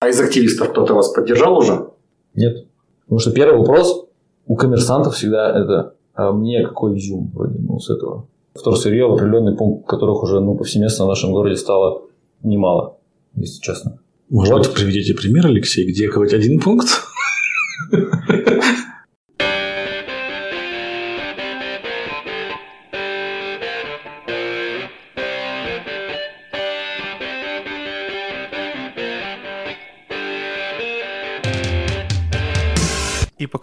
А из активистов кто-то вас поддержал уже? Нет. Потому что первый вопрос у коммерсантов всегда это а мне какой изюм вроде ну, с этого. Вторсырье в определенный пункт, которых уже ну, повсеместно в нашем городе стало немало, если честно. Может вот. быть, приведите пример, Алексей, где хоть один пункт?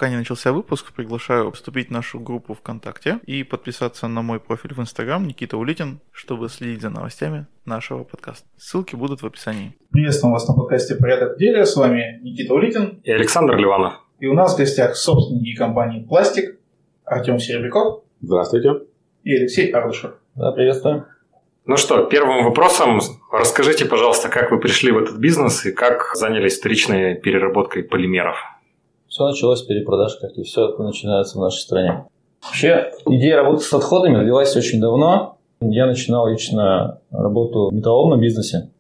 Пока не начался выпуск, приглашаю вступить в нашу группу ВКонтакте и подписаться на мой профиль в Инстаграм Никита Улитин, чтобы следить за новостями нашего подкаста. Ссылки будут в описании. Приветствуем вас на подкасте «Порядок в деле». С вами Никита Улитин и Александр Ливанов. И у нас в гостях собственники компании «Пластик» Артем Серебряков. Здравствуйте. И Алексей Ардышев. Да, приветствую. Ну что, первым вопросом расскажите, пожалуйста, как вы пришли в этот бизнес и как занялись вторичной переработкой полимеров. Все началось с перепродаж, как и все начинается в нашей стране. Вообще, идея работы с отходами родилась очень давно. Я начинал лично работу в металлоломном бизнесе.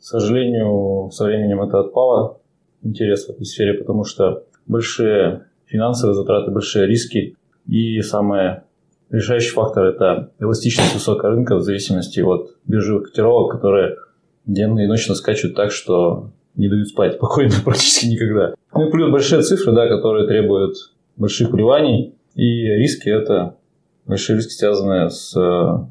К сожалению, со временем это отпало, интерес в этой сфере, потому что большие финансовые затраты, большие риски. И самое решающий фактор – это эластичность высокого рынка в зависимости от биржевых котировок, которые денно и ночно скачут так, что не дают спать спокойно практически никогда. Ну и плюс большие цифры, да, которые требуют больших вливаний. И риски – это большие риски, связанные с э,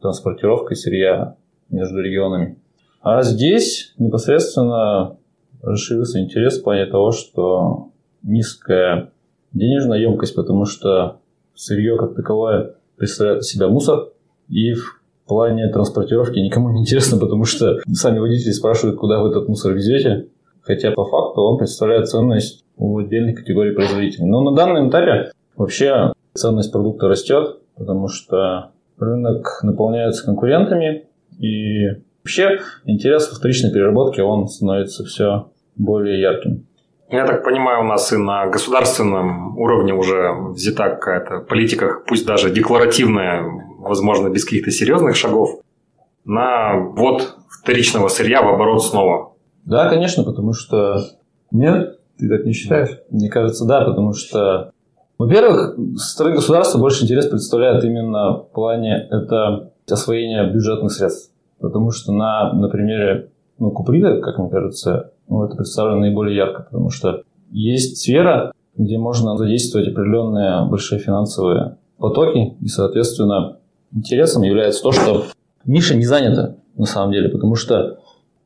транспортировкой сырья между регионами. А здесь непосредственно расширился интерес в плане того, что низкая денежная емкость, потому что сырье как таковое представляет из себя мусор, и в плане транспортировки никому не интересно, потому что сами водители спрашивают, куда вы этот мусор везете, хотя по факту он представляет ценность у отдельных категорий производителей. Но на данном этапе вообще ценность продукта растет, потому что рынок наполняется конкурентами, и вообще интерес во вторичной переработке он становится все более ярким. Я так понимаю, у нас и на государственном уровне уже взята какая-то политика, пусть даже декларативная, возможно, без каких-то серьезных шагов, на ввод вторичного сырья в оборот снова. Да, конечно, потому что... Нет? Ты так не считаешь? Мне кажется, да, потому что... Во-первых, со стороны государства больше интерес представляет именно в плане это освоения бюджетных средств. Потому что на, на примере ну, Куприда, как мне кажется, ну, это представлено наиболее ярко, потому что есть сфера, где можно задействовать определенные большие финансовые потоки, и, соответственно, интересом является то, что ниша не занята на самом деле, потому что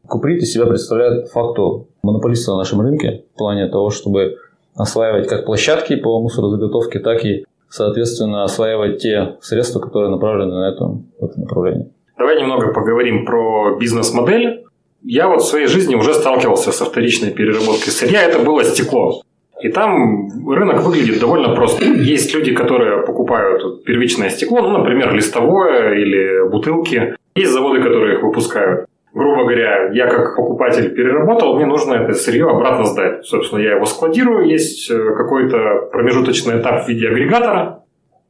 Куприт из себя представляет факту монополиста на нашем рынке в плане того, чтобы осваивать как площадки по мусорозаготовке, так и, соответственно, осваивать те средства, которые направлены на это, это направление. Давай немного поговорим про бизнес-модель я вот в своей жизни уже сталкивался со вторичной переработкой сырья. Это было стекло. И там рынок выглядит довольно просто. Есть люди, которые покупают первичное стекло, ну, например, листовое или бутылки. Есть заводы, которые их выпускают. Грубо говоря, я как покупатель переработал, мне нужно это сырье обратно сдать. Собственно, я его складирую, есть э, какой-то промежуточный этап в виде агрегатора.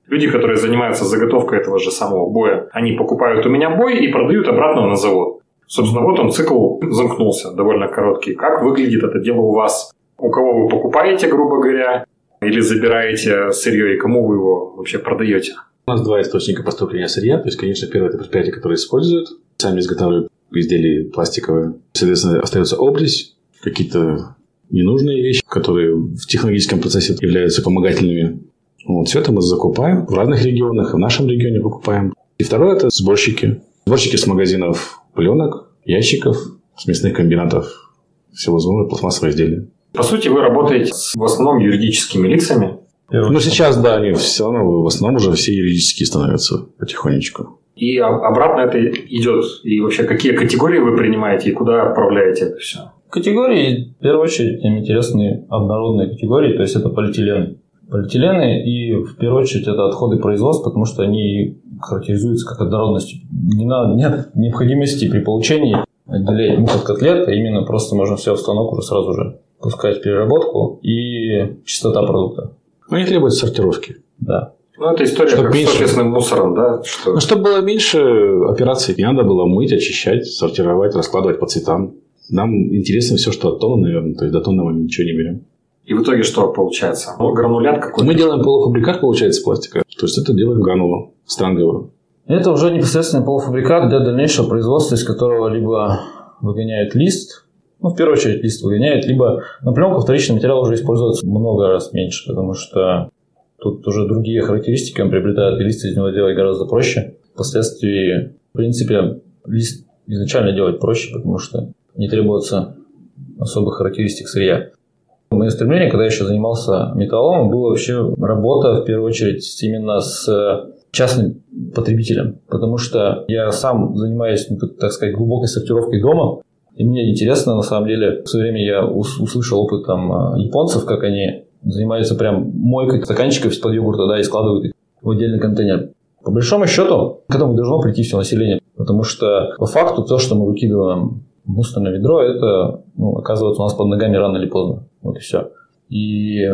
Люди, которые занимаются заготовкой этого же самого боя, они покупают у меня бой и продают обратно на завод. Собственно, вот он цикл замкнулся, довольно короткий. Как выглядит это дело у вас? У кого вы покупаете, грубо говоря, или забираете сырье, и кому вы его вообще продаете? У нас два источника поступления сырья. То есть, конечно, первое – это предприятия, которые используют, сами изготавливают изделия пластиковые. Соответственно, остается область, какие-то ненужные вещи, которые в технологическом процессе являются помогательными. Вот, все это мы закупаем в разных регионах, в нашем регионе покупаем. И второе – это сборщики. Сборщики с магазинов пленок, ящиков, с мясных комбинатов, всевозможные пластмассовые изделия. По сути, вы работаете с, в основном юридическими лицами. Ну, сейчас, да, они все равно в основном уже все юридические становятся потихонечку. И обратно это идет. И вообще, какие категории вы принимаете и куда отправляете это все? Категории, в первую очередь, им интересны однородные категории, то есть это полиэтилены. Полиэтилены и, в первую очередь, это отходы производства, потому что они характеризуются как однородностью. Не надо, нет необходимости при получении отделять мух от котлет, а именно просто можно все в станок уже сразу же пускать в переработку и чистота продукта. Но не требует сортировки. Да. Ну, это история чтобы как меньше... с офисным мусором, да? Что... Ну, чтобы было меньше операций. Не надо было мыть, очищать, сортировать, раскладывать по цветам. Нам интересно все, что от тонны, наверное. То есть до тонны мы ничего не берем. И в итоге что получается? Ну, гранулят какой-то. Мы делаем полуфабрикат, получается, пластика. То есть это делаем гранулу странговую. Это уже непосредственно полуфабрикат для дальнейшего производства, из которого либо выгоняет лист, ну, в первую очередь лист выгоняет, либо на пленку вторичный материал уже используется много раз меньше, потому что тут уже другие характеристики он приобретает, и лист из него делать гораздо проще. Впоследствии, в принципе, лист изначально делать проще, потому что не требуется особых характеристик сырья. Мое стремление, когда я еще занимался металлом, было вообще работа, в первую очередь, именно с частным потребителем, потому что я сам занимаюсь, ну, так сказать, глубокой сортировкой дома, и мне интересно, на самом деле, в свое время я услышал опыт там японцев, как они занимаются прям мойкой стаканчиков из-под йогурта, да, и складывают их в отдельный контейнер. По большому счету, к этому должно прийти все население, потому что по факту то, что мы выкидываем в мусорное ведро, это ну, оказывается у нас под ногами рано или поздно. Вот и все. И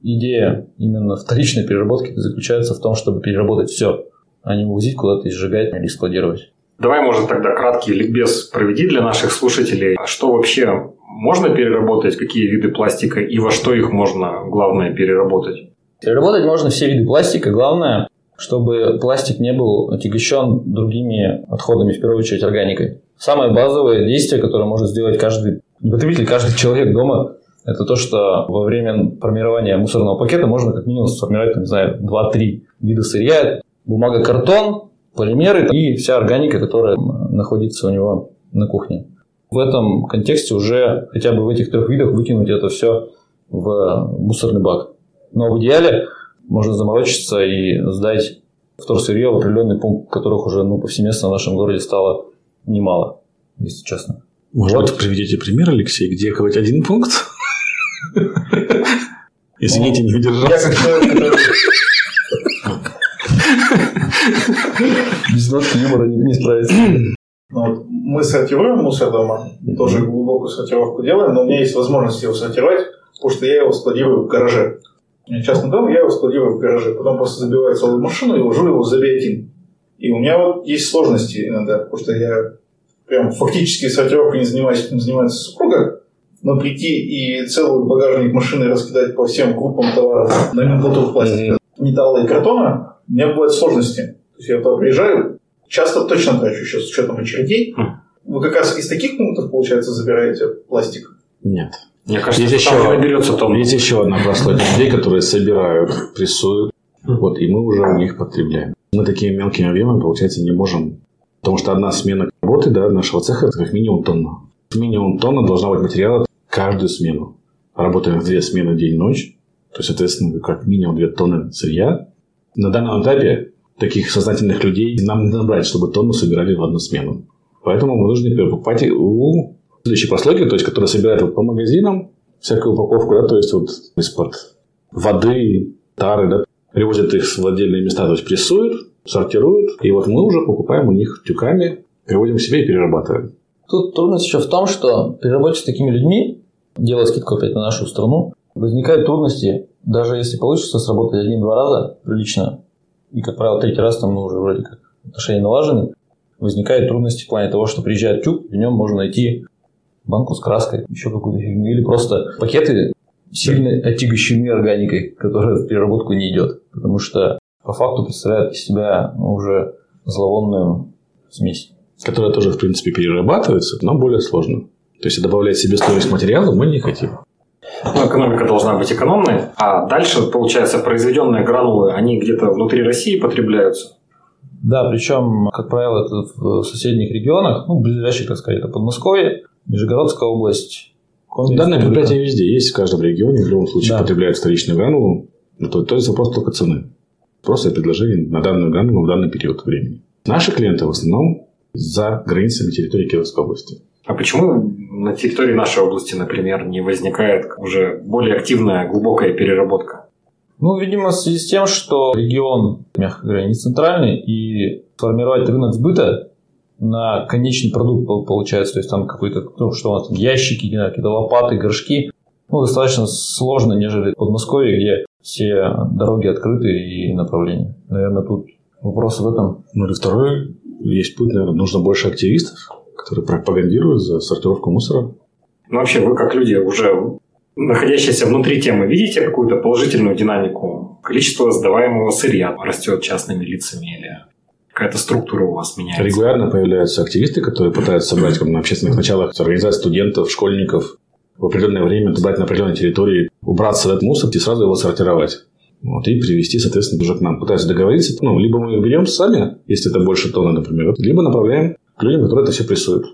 идея именно вторичной переработки заключается в том, чтобы переработать все, а не увозить куда-то и сжигать или складировать. Давай, может, тогда краткий ликбез проведи для наших слушателей. А что вообще можно переработать, какие виды пластика и во что их можно, главное, переработать? Переработать можно все виды пластика. Главное, чтобы пластик не был отягощен другими отходами, в первую очередь органикой. Самое базовое действие, которое может сделать каждый потребитель, каждый человек дома, это то, что во время формирования мусорного пакета можно как минимум сформировать, не знаю, 2-3 вида сырья. Бумага, картон, полимеры и вся органика, которая находится у него на кухне. В этом контексте уже хотя бы в этих трех видах выкинуть это все в мусорный бак. Но в идеале можно заморочиться и сдать вторсырье в определенный пункт, которых уже ну, повсеместно в нашем городе стало немало, если честно. Может вот. быть, приведите пример, Алексей, где хоть один пункт? Извините, не удержался. Нотки юмора не справится. Ну, мы сортируем мусор дома, тоже глубокую сортировку делаем, но у меня есть возможность его сортировать, потому что я его складирую в гараже. У меня частный дом, я его складирую в гараже, потом просто забиваю целую машину и ложу его за биотин. И у меня вот есть сложности иногда, потому что я прям фактически сортировкой не занимаюсь, этим занимается супруга, но прийти и целый багажник машины раскидать по всем группам товаров на минуту пластика, металла и картона, у меня бывают сложности. То есть я туда приезжаю, часто точно трачу сейчас с учетом очередей. Хм. Вы как раз из таких пунктов, получается, забираете пластик? Нет. Мне кажется, есть еще, наберется том. Есть еще одна прослойка людей, которые собирают, прессуют, хм. вот, и мы уже у них потребляем. Мы такими мелкими объемами, получается, не можем, потому что одна смена работы да, нашего цеха – это как минимум тонна. Минимум тонна должна быть материала каждую смену. Работаем в две смены день-ночь, то есть, соответственно, как минимум две тонны сырья. На данном этапе таких сознательных людей нам не набрать, чтобы тонну собирали в одну смену. Поэтому мы должны покупать у следующей прослойки, то есть, которая собирает по магазинам всякую упаковку, да, то есть, вот из-под воды, тары, да, привозят их в отдельные места, то есть, прессуют, сортируют, и вот мы уже покупаем у них тюками, приводим к себе и перерабатываем. Тут трудность еще в том, что при работе с такими людьми, делая скидку опять на нашу страну, возникают трудности, даже если получится сработать один-два раза прилично, и, как правило, третий раз там ну, уже вроде как отношения налажены, возникают трудности в плане того, что приезжает тюк, в нем можно найти банку с краской, еще какую-то фигню, или просто пакеты сильно отягощены органикой, которая в переработку не идет, потому что по факту представляет из себя ну, уже зловонную смесь которая тоже, в принципе, перерабатывается, но более сложно. То есть добавлять себе стоимость материала мы не хотим. Ну, экономика должна быть экономной, а дальше, получается, произведенные гранулы, они где-то внутри России потребляются. Да, причем, как правило, это в соседних регионах, ну, ближайших, так сказать, это Подмосковье, Нижегородская область. Коми, Данное предприятие везде есть, в каждом регионе, в любом случае да. потребляют вторичную гранулу. Ну, то, то есть вопрос только цены. Просто предложение на данную гранулу в данный период времени. Наши клиенты в основном за границами территории Кировской области. А почему на территории нашей области, например, не возникает уже более активная глубокая переработка? Ну, видимо, в связи с тем, что регион, мягко говоря, не центральный, и сформировать рынок сбыта на конечный продукт получается, то есть там какой-то, ну, что у нас ящики, какие-то лопаты, горшки, ну, достаточно сложно, нежели в Подмосковье, где все дороги открыты и направления. Наверное, тут вопрос в этом. Ну, и второй есть путь, наверное, нужно больше активистов, которые пропагандируют за сортировку мусора. Ну, вообще, вы как люди уже находящиеся внутри темы, видите какую-то положительную динамику? Количество сдаваемого сырья растет частными лицами или какая-то структура у вас меняется? Регулярно появляются активисты, которые пытаются собрать как, на общественных началах организаций студентов, школьников в определенное время, собрать на определенной территории, убраться в этот мусор и сразу его сортировать. Вот, и привести, соответственно, уже к нам. Пытаются договориться. Ну, либо мы берем сами, если это больше тонны, например, либо направляем людям, которые это все прессуют.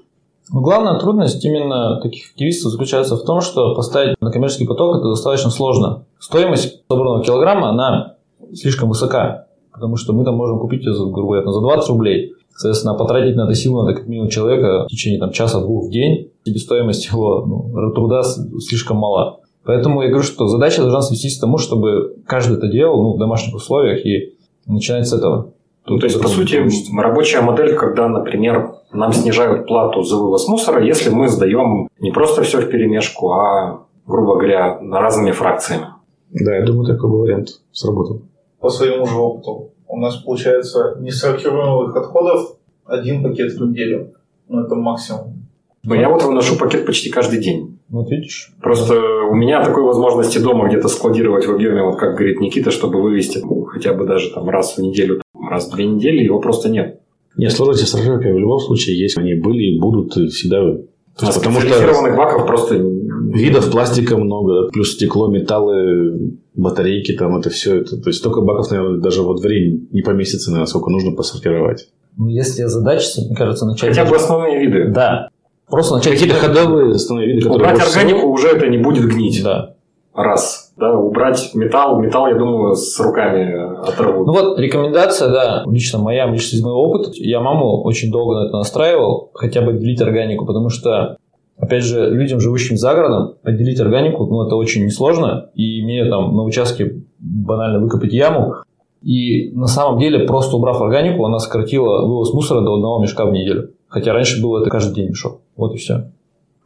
Но главная трудность именно таких активистов заключается в том, что поставить на коммерческий поток это достаточно сложно. Стоимость собранного килограмма, она слишком высока, потому что мы там можем купить ее, грубо говоря, за 20 рублей. Соответственно, потратить на это силу надо как минимум человека в течение там, часа-двух в день. Себестоимость его ну, труда слишком мала. Поэтому я говорю, что задача должна свестись к тому, чтобы каждый это делал ну, в домашних условиях и начинать с этого. Ну, то есть, по сути, рабочая модель, когда, например, нам снижают плату за вывоз мусора, если мы сдаем не просто все в перемешку, а, грубо говоря, разными фракциями. Да, я думаю, такой вариант сработал. По своему же опыту. У нас получается несортируемых отходов один пакет в неделю. Ну, это максимум. Но я вот выношу пакет почти каждый день. Вот видишь. Просто у меня такой возможности дома где-то складировать в объеме, вот как говорит Никита, чтобы вывести ну, хотя бы даже там раз в неделю раз в две недели, его просто нет. Нет, сложности с ржавкой в любом случае есть. Они были и будут всегда. То есть, а потому что баков просто... Видов пластика много, плюс стекло, металлы, батарейки, там это все. Это, то есть, столько баков, наверное, даже во дворе не поместится, наверное, сколько нужно посортировать. Ну, если задача, мне кажется, начать... Хотя бы основные виды. Да. Просто начать... Какие-то ходовые основные виды, которые... Убрать органику всего... уже это не будет гнить. Да. Раз да, убрать металл. Металл, я думаю, с руками оторвут. Ну вот, рекомендация, да, лично моя, лично из моего опыта. Я маму очень долго на это настраивал, хотя бы отделить органику, потому что, опять же, людям, живущим за городом, отделить органику, ну, это очень несложно. И мне там на участке банально выкопать яму, и на самом деле, просто убрав органику, она сократила вывоз мусора до одного мешка в неделю. Хотя раньше было это каждый день мешок. Вот и все.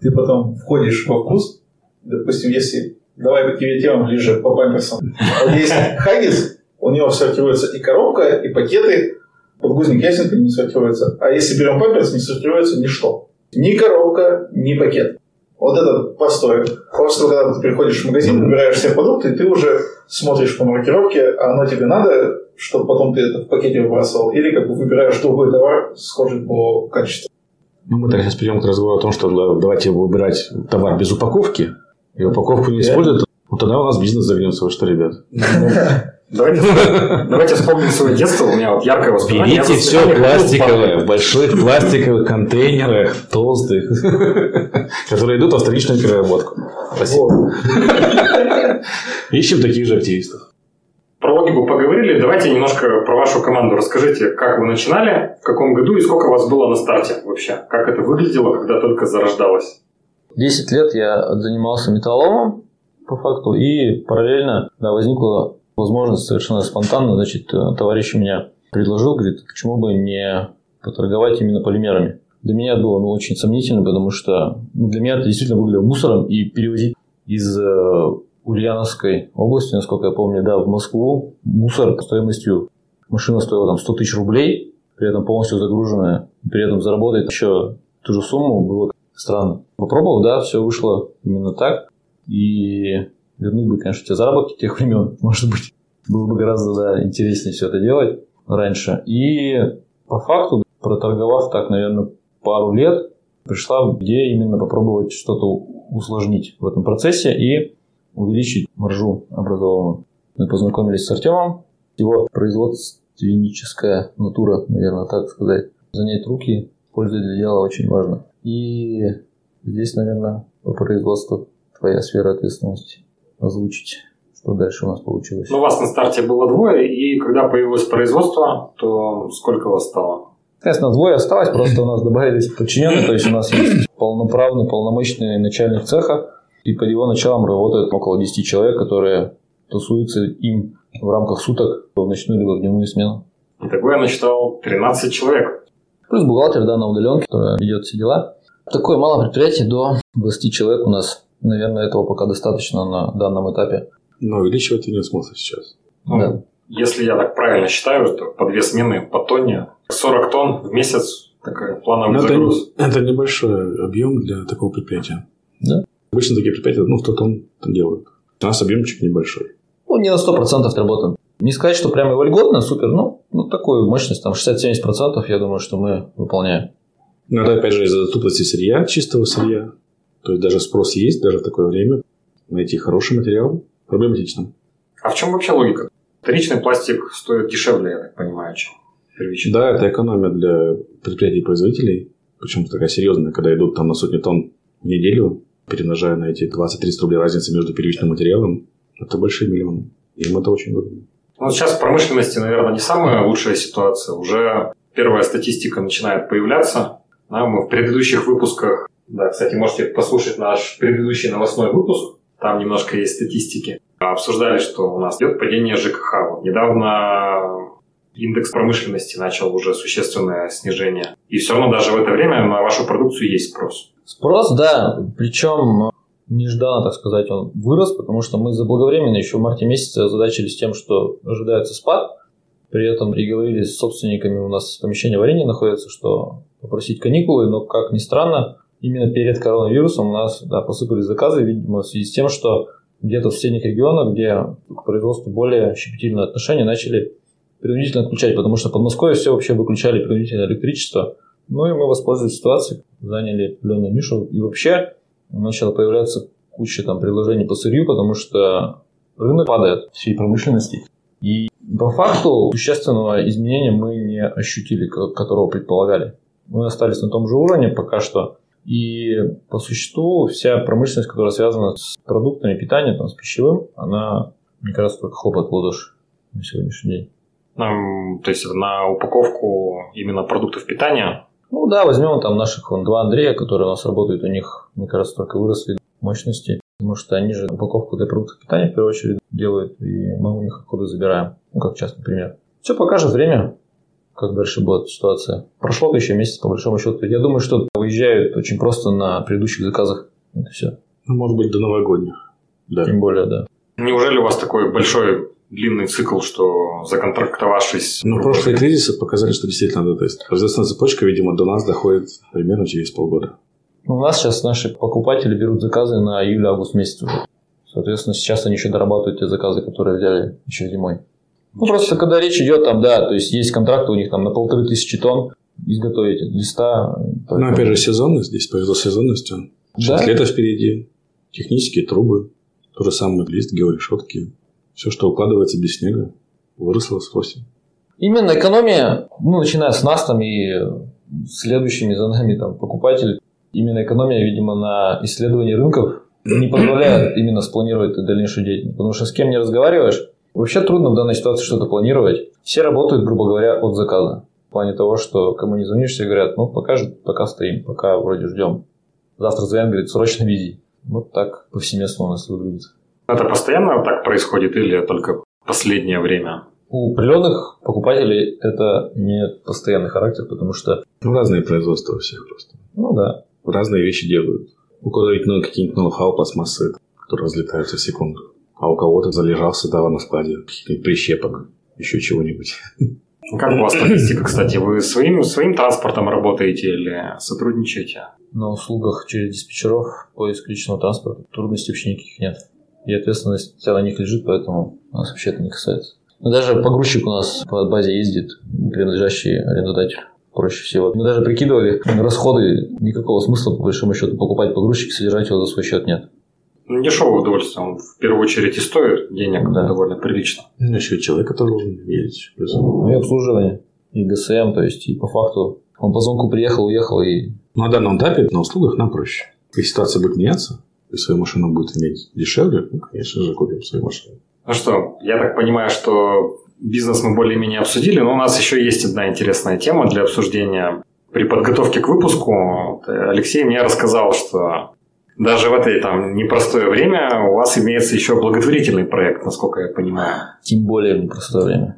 Ты потом входишь во вкус, допустим, если давай к тебе тема ближе по памперсам. Вот есть Хаггис, у него сортируется и коробка, и пакеты, подгузник ясенка не сортируется. А если берем памперс, не сортируется ничто. Ни коробка, ни пакет. Вот этот постой. Просто когда ты приходишь в магазин, выбираешь все продукты, ты уже смотришь по маркировке, а оно тебе надо, чтобы потом ты это в пакете выбрасывал, или как бы выбираешь другой товар, схожий по качеству. Ну, мы так сейчас перейдем к разговору о том, что давайте выбирать товар без упаковки, и упаковку не используют, вот тогда у нас бизнес загнется. Вы что, ребят? Давайте, давайте вспомним свое детство. У меня вот яркое воспоминание. Берите все пластиковое, в больших пластиковых контейнерах, толстых, которые идут в вторичную переработку. Спасибо. Ищем таких же активистов. Про логику поговорили. Давайте немножко про вашу команду расскажите, как вы начинали, в каком году и сколько вас было на старте вообще. Как это выглядело, когда только зарождалось? 10 лет я занимался металлоломом, по факту, и параллельно да, возникла возможность совершенно спонтанно, значит, э, товарищ меня предложил, говорит, почему бы не поторговать именно полимерами. Для меня было ну, очень сомнительно, потому что ну, для меня это действительно выглядело мусором, и перевозить из э, Ульяновской области, насколько я помню, да, в Москву мусор стоимостью машина стоила там 100 тысяч рублей, при этом полностью загруженная, при этом заработать еще ту же сумму было странно. Попробовал, да, все вышло именно так. И вернуть бы, конечно, те заработки тех времен, может быть, было бы гораздо да, интереснее все это делать раньше. И по факту, проторговав так, наверное, пару лет, пришла идея именно попробовать что-то усложнить в этом процессе и увеличить маржу образованную. Мы познакомились с Артемом, его производственническая натура, наверное, так сказать. Занять руки, пользой для дела очень важно. И здесь, наверное, по производству твоя сфера ответственности озвучить, что дальше у нас получилось. Ну, у вас на старте было двое, и когда появилось производство, то сколько у вас стало? Естественно, двое осталось, просто у нас добавились подчиненные, то есть у нас есть полноправный, полномочный начальник цеха, и под его началом работает около 10 человек, которые тусуются им в рамках суток в ночную либо в дневную смену. Итого я насчитал 13 человек. Плюс бухгалтер да, на удаленке, которая ведет все дела. Такое малое предприятие, до 20 человек у нас. Наверное, этого пока достаточно на данном этапе. Но увеличивать нет смысла сейчас. Ну, да. Если я так правильно считаю, то по две смены по тонне, 40 тонн в месяц такая плановый это, загруз. Это небольшой объем для такого предприятия. Да. Обычно такие предприятия, ну, кто там делают. У нас объемчик небольшой. Ну, не на 100% работаем. Не сказать, что прямо вольготно, супер, ну, ну такую мощность, там 60-70% я думаю, что мы выполняем. Но это, опять же, из-за доступности сырья, чистого сырья. То есть даже спрос есть, даже в такое время. Найти хороший материал проблематично. А в чем вообще логика? Вторичный пластик стоит дешевле, я так понимаю, чем первичный. Да, это экономия для предприятий-производителей. Причем такая серьезная, когда идут там на сотни тонн в неделю, перемножая на эти 20-30 рублей разницы между первичным материалом, это большие миллионы. Им это очень выгодно. Ну, сейчас в промышленности, наверное, не самая лучшая ситуация. Уже первая статистика начинает появляться. Да, мы в предыдущих выпусках, да, кстати, можете послушать наш предыдущий новостной выпуск, там немножко есть статистики. Обсуждали, что у нас идет падение ЖКХ. Вот недавно индекс промышленности начал уже существенное снижение. И все равно даже в это время на вашу продукцию есть спрос. Спрос, да, причем нежданно, так сказать, он вырос, потому что мы заблаговременно еще в марте месяце озадачились тем, что ожидается спад. При этом приговорили с собственниками, у нас помещение в арене находится, что попросить каникулы, но, как ни странно, именно перед коронавирусом у нас да, посыпались заказы, видимо, в связи с тем, что где-то в соседних регионах, где к производству более щепетильное отношение, начали принудительно отключать, потому что в Подмосковье все вообще выключали принудительное электричество. Ну и мы воспользовались ситуацией, заняли определенную нишу. И вообще начала появляться куча там приложений по сырью, потому что рынок падает всей промышленности. И по факту существенного изменения мы не ощутили, которого предполагали. Мы остались на том же уровне пока что. И по существу вся промышленность, которая связана с продуктами питания, там, с пищевым, она, мне кажется, только хлопает в ладоши на сегодняшний день. Um, то есть на упаковку именно продуктов питания ну да, возьмем там наших вон, два Андрея, которые у нас работают, у них, мне кажется, только выросли мощности, потому что они же упаковку для продуктов питания в первую очередь делают, и мы у них отходы забираем, ну как частный пример. Все покажет время, как дальше будет ситуация. Прошло еще месяц, по большому счету. Я думаю, что выезжают очень просто на предыдущих заказах. Это все. Ну, может быть, до новогодних. Да. Тем более, да. Неужели у вас такой большой длинный цикл, что законтрактовавшись... Ну, прошлые кризисы показали, что действительно надо тестить. Производственная цепочка, видимо, до нас доходит примерно через полгода. У нас сейчас наши покупатели берут заказы на июль-август месяц уже. Соответственно, сейчас они еще дорабатывают те заказы, которые взяли еще зимой. Ну, просто когда речь идет там, да, то есть есть контракты у них там на полторы тысячи тонн, изготовить листа. Ну, опять же, сезонность здесь, повезло сезонностью. Сейчас да? лето впереди, технические трубы, то же самое лист, георешетки. Все, что укладывается без снега, выросло в спросе. Именно экономия, ну, начиная с нас там и следующими за нами там покупателей, именно экономия, видимо, на исследовании рынков не позволяет именно спланировать дальнейшую деятельность. Потому что с кем не разговариваешь, вообще трудно в данной ситуации что-то планировать. Все работают, грубо говоря, от заказа. В плане того, что кому не звонишь, все говорят, ну, пока, пока стоим, пока вроде ждем. Завтра звонят, говорит, срочно вези. Вот так повсеместно у нас выглядит. Это постоянно так происходит или только последнее время? У определенных покупателей это имеет постоянный характер, потому что... Ну, разные производства у всех просто. Ну да. Разные вещи делают. У кого-то ведь ну, какие-нибудь ноу-хау пластмассы, которые разлетаются в секунду. А у кого-то залежался товар на складе, каких-нибудь прищепок, еще чего-нибудь. Как у вас статистика, кстати? Вы своим, своим транспортом работаете или сотрудничаете? На услугах через диспетчеров поиск личного транспорта трудностей вообще никаких нет и ответственность вся на них лежит, поэтому нас вообще это не касается. Но даже погрузчик у нас по базе ездит, принадлежащий арендодателю проще всего. Мы даже прикидывали расходы, никакого смысла, по большому счету, покупать погрузчик, содержать его за свой счет нет. Ну, дешевое удовольствие. Он в первую очередь и стоит денег да. довольно прилично. Ну, еще человек, который должен ездить. Ну, и обслуживание, и ГСМ, то есть, и по факту он по звонку приехал, уехал и... Ну, на данном этапе на услугах нам проще. Если ситуация будет меняться, и свою машину будет иметь дешевле, ну, конечно же, купим свою машину. Ну что, я так понимаю, что бизнес мы более-менее обсудили, но у нас еще есть одна интересная тема для обсуждения. При подготовке к выпуску Алексей мне рассказал, что даже в это там непростое время у вас имеется еще благотворительный проект, насколько я понимаю. Тем более в непростое время.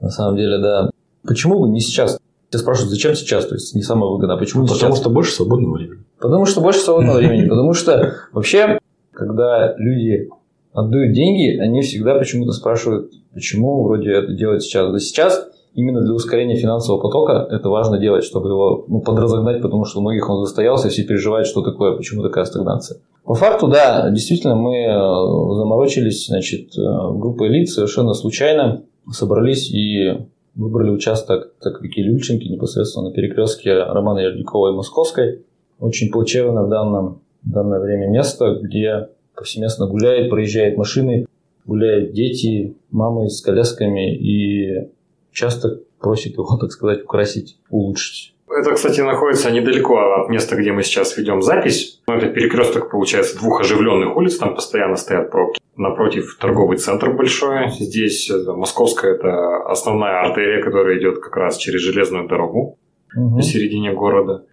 На самом деле, да. Почему бы не сейчас? Тебя спрашивают, зачем сейчас? То есть не самое выгодное. А почему Потому сейчас? что больше свободного времени. Потому что больше свободного времени. Потому что вообще, когда люди отдают деньги, они всегда почему-то спрашивают, почему вроде это делать сейчас. Да сейчас именно для ускорения финансового потока это важно делать, чтобы его ну, подразогнать, потому что у многих он застоялся, и все переживают, что такое, почему такая стагнация. По факту, да, действительно, мы э, заморочились, значит, э, группа элит совершенно случайно собрались и выбрали участок так как Люльченки непосредственно на перекрестке Романа Ярдюкова и Московской. Очень плачевно в данном, в данное время место, где повсеместно гуляет, проезжают машины, гуляют дети, мамы с колясками и часто просит его, так сказать, украсить, улучшить. Это, кстати, находится недалеко от места, где мы сейчас ведем запись. Ну, это перекресток, получается, двух оживленных улиц, там постоянно стоят пробки. Напротив торговый центр большой. Здесь э, Московская – это основная артерия, которая идет как раз через железную дорогу угу. посередине города.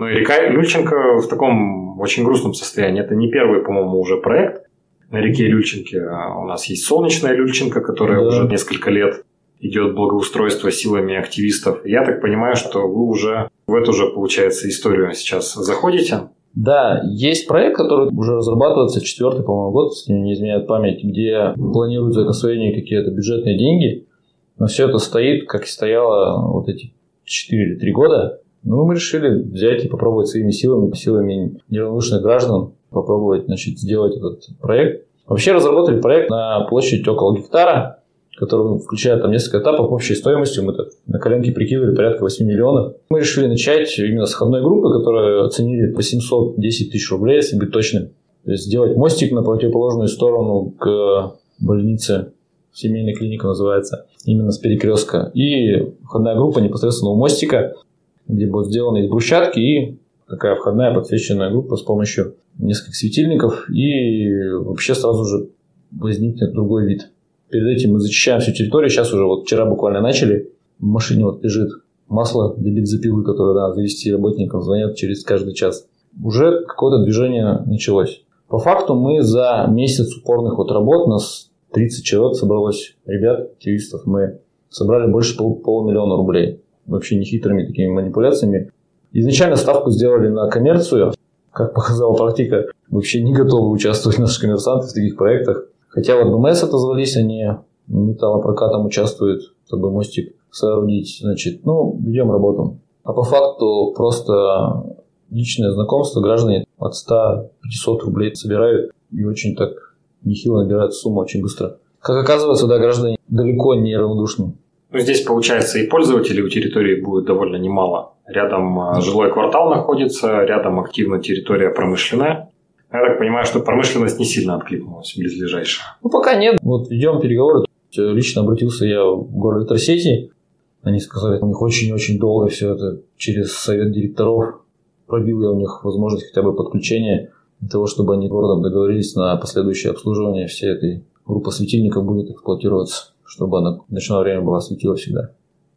Ну и река Люльченко в таком очень грустном состоянии. Это не первый, по-моему, уже проект на реке Люльченке. А у нас есть солнечная Люльченко, которая да. уже несколько лет идет благоустройство силами активистов. Я так понимаю, что вы уже в эту же, получается, историю сейчас заходите. Да, есть проект, который уже разрабатывается четвертый, по-моему, год, если не изменяет память, где планируется освоение какие-то бюджетные деньги, но все это стоит, как и стояло вот эти 4 или 3 года. Ну, мы решили взять и попробовать своими силами, силами неравнодушных граждан, попробовать значит, сделать этот проект. Вообще разработали проект на площадь около гектара, который включает там несколько этапов общей стоимостью. Мы так на коленке прикидывали порядка 8 миллионов. Мы решили начать именно с входной группы, которую оценили по 710 тысяч рублей, если быть точным. То есть сделать мостик на противоположную сторону к больнице, семейная клиника называется, именно с перекрестка. И входная группа непосредственно у мостика, где будет сделана из брусчатки и такая входная подсвеченная группа с помощью нескольких светильников. И вообще сразу же возникнет другой вид Перед этим мы зачищаем всю территорию. Сейчас уже вот вчера буквально начали. В машине вот лежит масло для бензопилы, которое надо завести работникам. Звонят через каждый час. Уже какое-то движение началось. По факту мы за месяц упорных вот работ, нас 30 человек собралось, ребят, активистов, мы собрали больше пол, полумиллиона рублей. Вообще не хитрыми такими манипуляциями. Изначально ставку сделали на коммерцию. Как показала практика, вообще не готовы участвовать наши коммерсанты в таких проектах. Хотя вот БМС отозвались, они металлопрокатом участвуют, чтобы мостик соорудить. Значит, ну, ведем работу. А по факту просто личное знакомство граждане от 100-500 рублей собирают и очень так нехило набирают сумму очень быстро. Как оказывается, да, граждане далеко не равнодушны. Ну, здесь, получается, и пользователей у территории будет довольно немало. Рядом а, жилой квартал находится, рядом активно территория промышленная. Я так понимаю, что промышленность не сильно откликнулась близлежащая. Ну, пока нет. Вот ведем переговоры. Лично обратился я в город электросети. Они сказали, у них очень-очень долго все это через совет директоров. Пробил я у них возможность хотя бы подключения для того, чтобы они городом договорились на последующее обслуживание всей этой группы светильников будет эксплуатироваться, чтобы она в ночное время была светила всегда.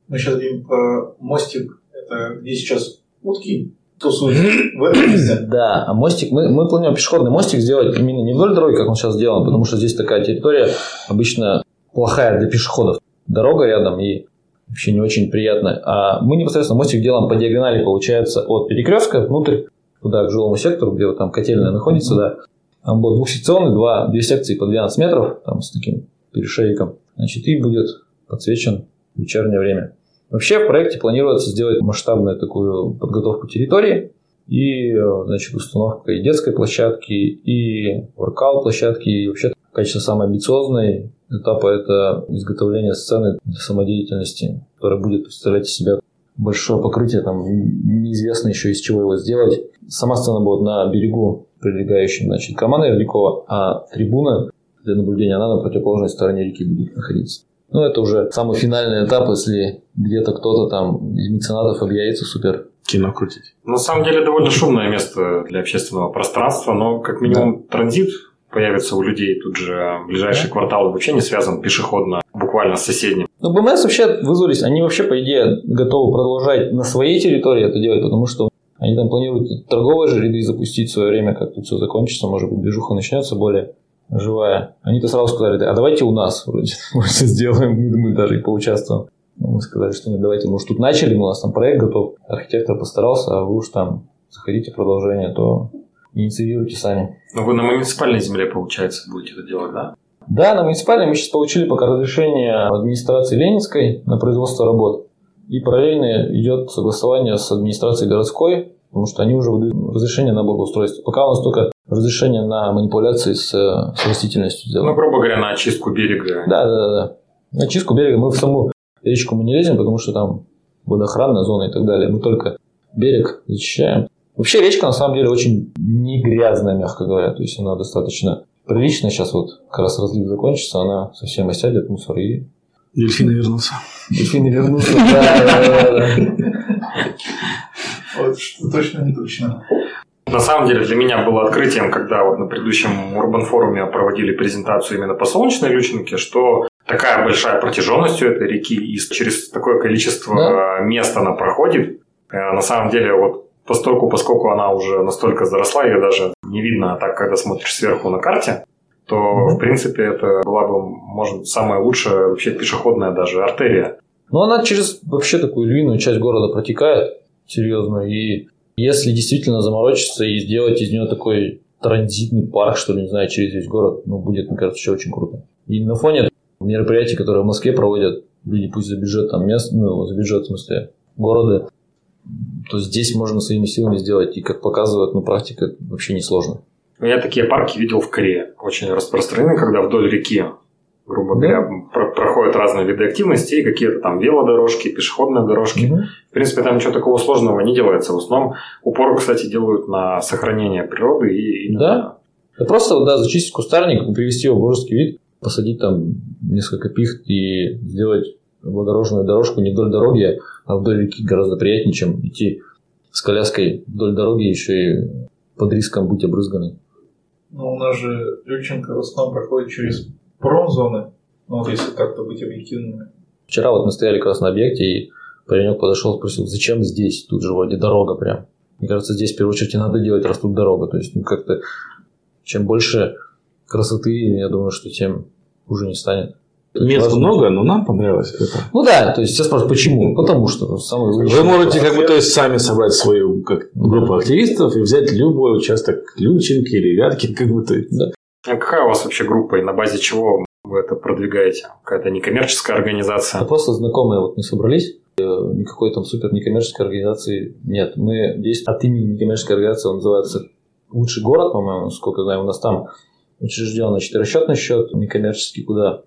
Мы сейчас говорим про мостик, это где сейчас утки тусуют в этом месте. Да, а мостик, мы, мы планируем пешеходный мостик сделать именно не вдоль дороги, как он сейчас сделан, потому что здесь такая территория обычно плохая для пешеходов. Дорога рядом и вообще не очень приятная. А мы непосредственно мостик делаем по диагонали, получается, от перекрестка внутрь, туда, к жилому сектору, где вот там котельная находится, да. Там будет двухсекционный, два, две секции по 12 метров, там с таким перешейком. Значит, и будет подсвечен вечернее время. Вообще в проекте планируется сделать масштабную такую подготовку территории и значит, установка и детской площадки, и воркаут площадки, и вообще качество самый амбициозный этап это изготовление сцены для самодеятельности, которая будет представлять из себя большое покрытие, там неизвестно еще из чего его сделать. Сама сцена будет на берегу, прилегающем, значит, к Романа а трибуна для наблюдения, она на противоположной стороне реки будет находиться. Ну, это уже самый финальный этап, если где-то кто-то там из меценатов объявится супер. Кино крутить. На самом деле довольно шумное место для общественного пространства, но как минимум да. транзит появится у людей. Тут же ближайший да. квартал вообще не связан пешеходно, буквально с соседним. Ну, БМС вообще вызвались, они вообще, по идее, готовы продолжать на своей территории это делать, потому что они там планируют торговые же ряды запустить в свое время, как тут все закончится, может быть, движуха начнется более живая. Они-то сразу сказали, а давайте у нас вроде, мы все сделаем, мы даже и поучаствуем. Ну, мы сказали, что нет, давайте, мы уж тут начали, у нас там проект готов, архитектор постарался, а вы уж там заходите продолжение, то инициируйте сами. Но вы на муниципальной земле, получается, будете это делать, да? Да, на муниципальной мы сейчас получили пока разрешение администрации Ленинской на производство работ. И параллельно идет согласование с администрацией городской, потому что они уже выдают разрешение на благоустройство. Пока у нас только разрешение на манипуляции с, с растительностью Ну, сделано. грубо говоря, на очистку берега. Да, да, да. На чистку берега мы в саму речку мы не лезем, потому что там водоохранная зона и так далее. Мы только берег зачищаем. Вообще речка на самом деле очень не грязная, мягко говоря. То есть она достаточно приличная. Сейчас вот как раз разлив закончится, она совсем осядет, мусор и Дельфины вернутся. дельфины вернутся. Да, да, да, да. Вот что точно не точно. На самом деле для меня было открытием, когда вот на предыдущем Урбан форуме проводили презентацию именно по Солнечной Лючинке, что такая большая протяженность у этой реки и через такое количество Да. мест она проходит. Э, На самом деле вот постольку, поскольку она уже настолько заросла, ее даже не видно, а так когда смотришь сверху на карте, то в принципе это была бы, может, самая лучшая вообще пешеходная даже артерия. Но она через вообще такую львиную часть города протекает серьезно. И если действительно заморочиться и сделать из нее такой транзитный парк, что ли, не знаю, через весь город, ну, будет, мне кажется, еще очень круто. И на фоне мероприятий, которые в Москве проводят люди, пусть за бюджет там мест, ну, за бюджет, в смысле, города, то здесь можно своими силами сделать. И, как показывает, ну, практика, вообще несложно. Я такие парки видел в Корее. Очень распространены, когда вдоль реки, грубо говоря, про- проходят разные виды активности, и какие-то там велодорожки, пешеходные дорожки. В принципе, там ничего такого сложного не делается. В основном упор, кстати, делают на сохранение природы и именно- Да. Да просто, да, зачистить кустарник, привести его в божеский вид, посадить там несколько пихт и сделать благорожную дорожку не вдоль дороги, а вдоль реки гораздо приятнее, чем идти с коляской вдоль дороги еще и под риском быть обрызганной. Но у нас же Люченко в основном проходит через промзоны. Ну, вот если как-то быть объективными. Вчера вот мы стояли как раз на объекте, и паренек подошел, спросил, зачем здесь? Тут же вроде дорога прям. Мне кажется, здесь в первую очередь и надо делать, раз тут дорога. То есть, ну, как-то, чем больше красоты, я думаю, что тем хуже не станет. Мест много, но нам понравилось это. Ну да, то есть все спрашивают, почему? Потому что ну, самый Вы можете как бы то есть сами собрать свою как, группу активистов и взять любой участок Ключенки или Вятки, как бы то есть. А какая у вас вообще группа и на базе чего вы это продвигаете? Какая-то некоммерческая организация? просто знакомые вот не собрались, э, никакой там супер некоммерческой организации нет. Мы здесь от имени некоммерческой организации, он называется «Лучший город», по-моему, сколько знаю, у нас там учрежден расчетный счет некоммерческий, куда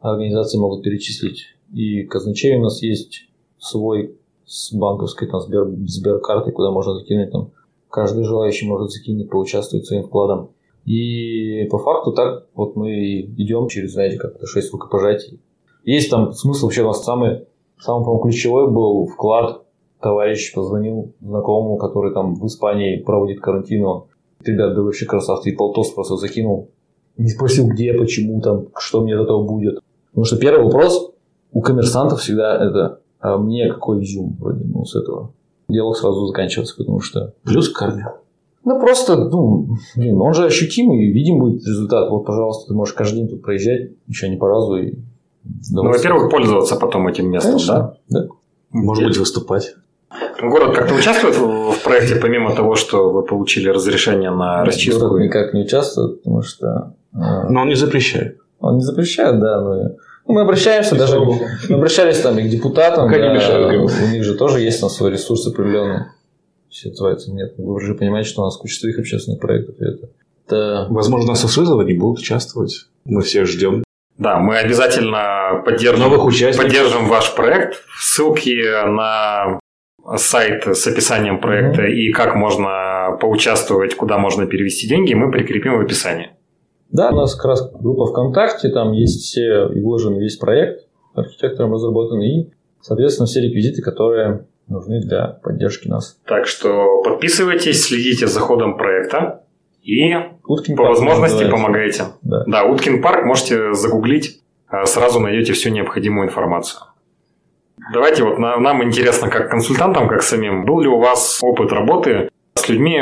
организации могут перечислить. И казначей у нас есть свой с банковской там Сбер, Сберкартой, куда можно закинуть там. Каждый желающий может закинуть, поучаствовать своим вкладом. И по факту так вот мы идем через, знаете, как это, шесть рукопожатий. Есть там смысл вообще у нас самый, самый, по-моему, ключевой был вклад. Товарищ позвонил знакомому, который там в Испании проводит карантин. Он, ребят, да вообще красавцы. И полтос просто закинул. Не спросил, где, почему там, что мне от этого будет. Потому что первый вопрос у коммерсантов всегда это а мне какой изюм вроде, ну, с этого. Диалог сразу заканчивается, потому что Плюс карми. Ну, просто, ну, блин, он же ощутимый, видим будет результат. Вот, пожалуйста, ты можешь каждый день тут проезжать, еще не по разу. И Ну, во-первых, пользоваться потом этим местом, да? да? да. Может быть, выступать. Город как-то участвует в, проекте, помимо того, что вы получили разрешение на расчистку? Город никак не участвует, потому что э, Но он не запрещает. он не запрещает, да, но ну, мы обращаемся даже, мы обращались там и к депутатам, Пока не да, у них же тоже есть там свой ресурс определенный. Все называется, нет, вы же понимаете, что у нас куча своих общественных проектов, и это, это Возможно, нас освызывать не будут участвовать. Мы всех ждем. Да, мы обязательно поддержим, Новых участников. поддержим ваш проект. Ссылки на сайт с описанием проекта и как можно поучаствовать, куда можно перевести деньги, мы прикрепим в описании. Да, у нас как раз группа ВКонтакте, там есть все и вложен весь проект архитектором разработан, и, соответственно, все реквизиты, которые нужны для поддержки нас. Так что подписывайтесь, следите за ходом проекта и Уткин по парк возможности помогайте. Да. Да, Уткин парк можете загуглить, а, сразу найдете всю необходимую информацию. Давайте вот на- нам интересно, как консультантам, как самим, был ли у вас опыт работы с людьми,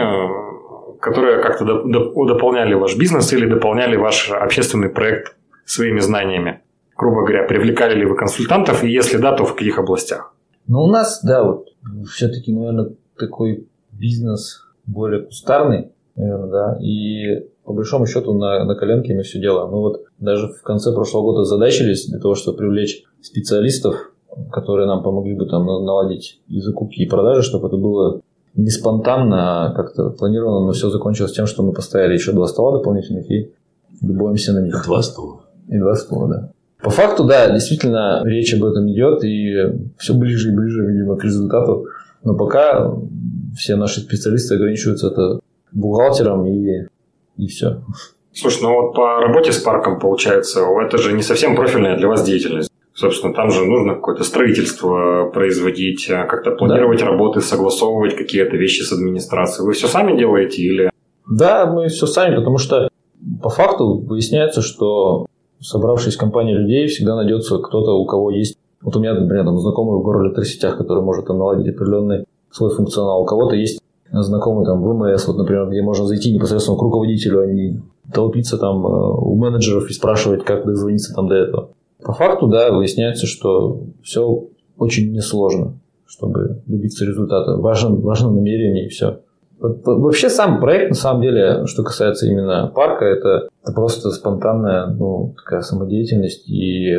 которые как-то доп- доп- дополняли ваш бизнес или дополняли ваш общественный проект своими знаниями? Грубо говоря, привлекали ли вы консультантов, и если да, то в каких областях? Ну, у нас, да, вот все-таки, наверное, такой бизнес более кустарный, наверное, да, и по большому счету на, на коленке мы все делаем. Мы вот даже в конце прошлого года задачились для того, чтобы привлечь специалистов, которые нам помогли бы там наладить и закупки, и продажи, чтобы это было не спонтанно, а как-то планировано, но все закончилось тем, что мы поставили еще два стола дополнительных и любуемся на них. Два стола? И два стола, да. По факту, да, действительно, речь об этом идет, и все ближе и ближе, видимо, к результату. Но пока все наши специалисты ограничиваются это бухгалтером и, и все. Слушай, ну вот по работе с парком, получается, это же не совсем профильная для вас деятельность. Собственно, там же нужно какое-то строительство производить, а как-то планировать да. работы, согласовывать какие-то вещи с администрацией. Вы все сами делаете или... Да, мы все сами, потому что по факту выясняется, что собравшись в компании людей, всегда найдется кто-то, у кого есть... Вот у меня, например, там знакомый в городе электросетях, который может там, наладить определенный свой функционал. У кого-то есть знакомый там в ВМС, вот, например, где можно зайти непосредственно к руководителю, а не толпиться там э, у менеджеров и спрашивать, как дозвониться там до этого. По факту, да, выясняется, что все очень несложно, чтобы добиться результата. Важно, важно намерение и все. Вообще сам проект, на самом деле, что касается именно парка, это, это просто спонтанная ну, такая самодеятельность, и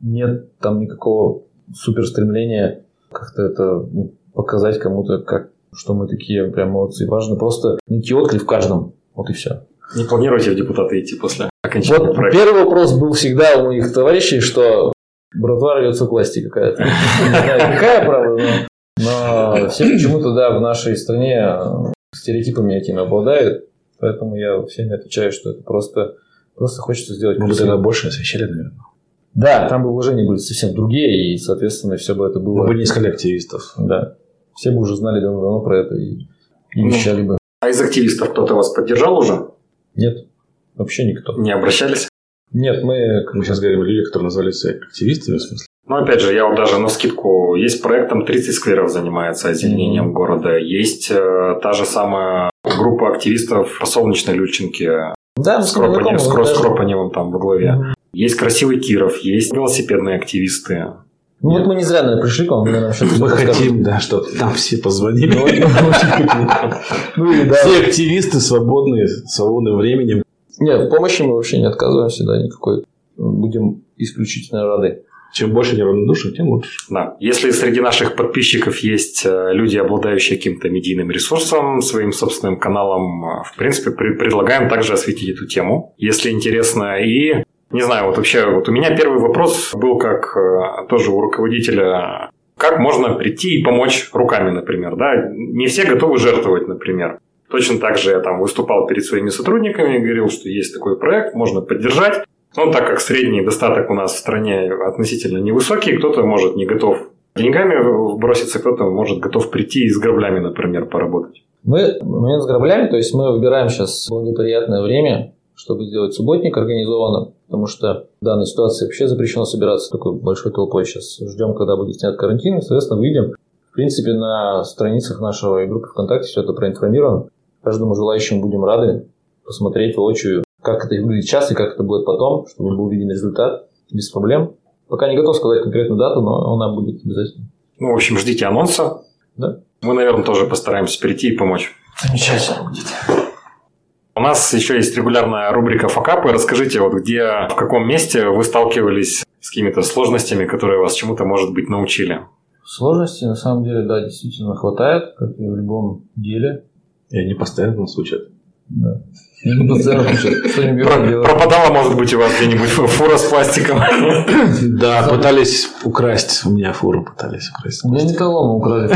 нет там никакого супер стремления как-то это ну, показать кому-то, как, что мы такие прям молодцы. Важно просто найти отклик в каждом. Вот и все. Не планируете в депутаты идти после окончания вот проекта? Первый вопрос был всегда у моих товарищей, что братва рвется к власти какая-то. Не знаю, какая, правда, но все почему-то, да, в нашей стране стереотипами этими обладают. Поэтому я всем отвечаю, что это просто, просто хочется сделать Мы бы тогда больше освещали, наверное. Да, там бы вложения были совсем другие, и, соответственно, все бы это было... Мы бы не искали активистов. Да. Все бы уже знали давно про это и, и ну, вещали бы. А из активистов кто-то вас поддержал уже? Нет, вообще никто. Не обращались? Нет, мы... Мы сейчас говорим о людях, которые назвались активистами, в смысле? Ну, опять же, я вот даже на скидку, есть проект, там 30 скверов занимается озеленением города, есть э, та же самая группа активистов по солнечной Лючинке, да, с, Кропанев, с, даже... с Кропаневым там во главе. Mm-hmm. Есть красивый Киров, есть велосипедные активисты. Ну вот мы не зря, наверное, пришли к вам. Мы хотим, да, чтобы нам все позвонили. Ну, ну все активисты свободные, свободным временем. Нет, в помощи мы вообще не отказываемся, да, никакой. Будем исключительно рады. Чем больше неравнодушных, тем лучше. Да. Если среди наших подписчиков есть э, люди, обладающие каким-то медийным ресурсом, своим собственным каналом, э, в принципе, предлагаем также осветить эту тему, если интересно. И не знаю, вот вообще, вот у меня первый вопрос был как э, тоже у руководителя, как можно прийти и помочь руками, например, да? Не все готовы жертвовать, например. Точно так же я там выступал перед своими сотрудниками и говорил, что есть такой проект, можно поддержать. Ну, так как средний достаток у нас в стране относительно невысокий, кто-то может не готов деньгами броситься, кто-то может готов прийти и с граблями, например, поработать. Мы момент с граблями, то есть мы выбираем сейчас благоприятное время, чтобы сделать субботник организованно, потому что в данной ситуации вообще запрещено собираться такой большой толпой. Сейчас ждем, когда будет снят карантин, и, соответственно, выйдем. В принципе, на страницах нашего группы ВКонтакте все это проинформируем. Каждому желающему будем рады посмотреть воочию как это выглядит сейчас и как это будет потом, чтобы был виден результат без проблем. Пока не готов сказать конкретную дату, но она будет обязательно. Ну, в общем, ждите анонса. Да. Мы, наверное, тоже постараемся прийти и помочь. Замечательно будет. У нас еще есть регулярная рубрика «Факапы». Расскажите, вот где, в каком месте вы сталкивались с какими-то сложностями, которые вас чему-то, может быть, научили? Сложностей, на самом деле, да, действительно хватает, как и в любом деле. И они постоянно случаются. Да. Пропадала, может быть, у вас где-нибудь фура с пластиком. Да, пытались украсть. У меня фуру пытались украсть. У меня не того мы украли.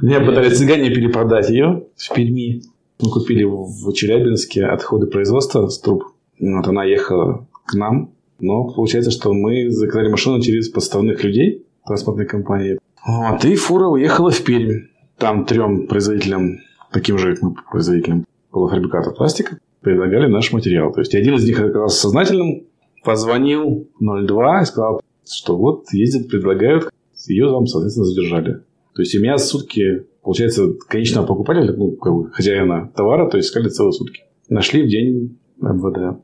Меня пытались цыгане перепродать ее в Перми. Мы купили в Челябинске отходы производства с труб. Вот она ехала к нам. Но получается, что мы заказали машину через подставных людей транспортной компании. Вот, и фура уехала в Пермь. Там трем производителям, таким же, как мы, производителям полуфабрикатов пластика предлагали наш материал. То есть один из них оказался сознательным, позвонил 02 и сказал, что вот ездят, предлагают, ее вам, соответственно, задержали. То есть у меня сутки, получается, конечного покупателя, ну, как бы хозяина товара, то есть искали целые сутки. Нашли в день МВД.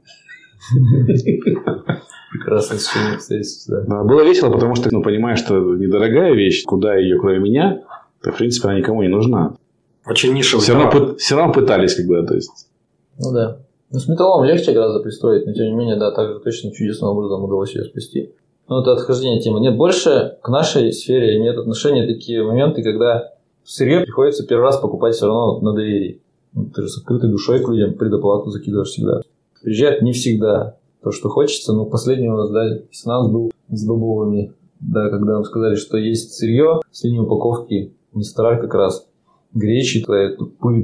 Прекрасно обстоятельства, да. Было весело, потому что, ну, понимаешь, что недорогая вещь, куда ее, кроме меня, то, в принципе, она никому не нужна. Очень нишевый все равно, все равно пытались, как бы, то есть. Ну да. Ну, с металлом легче гораздо пристроить, но тем не менее, да, также точно чудесным образом удалось ее спасти. Но это отхождение темы. Нет, больше к нашей сфере имеют отношение такие моменты, когда сырье приходится первый раз покупать все равно на доверии. Ну, ты же с открытой душой к людям предоплату закидываешь всегда. Приезжают не всегда то, что хочется. Но последний у нас, да, диссонанс был с бобовыми. Да, когда нам сказали, что есть сырье с линии упаковки, не старай как раз, гречи, пыль,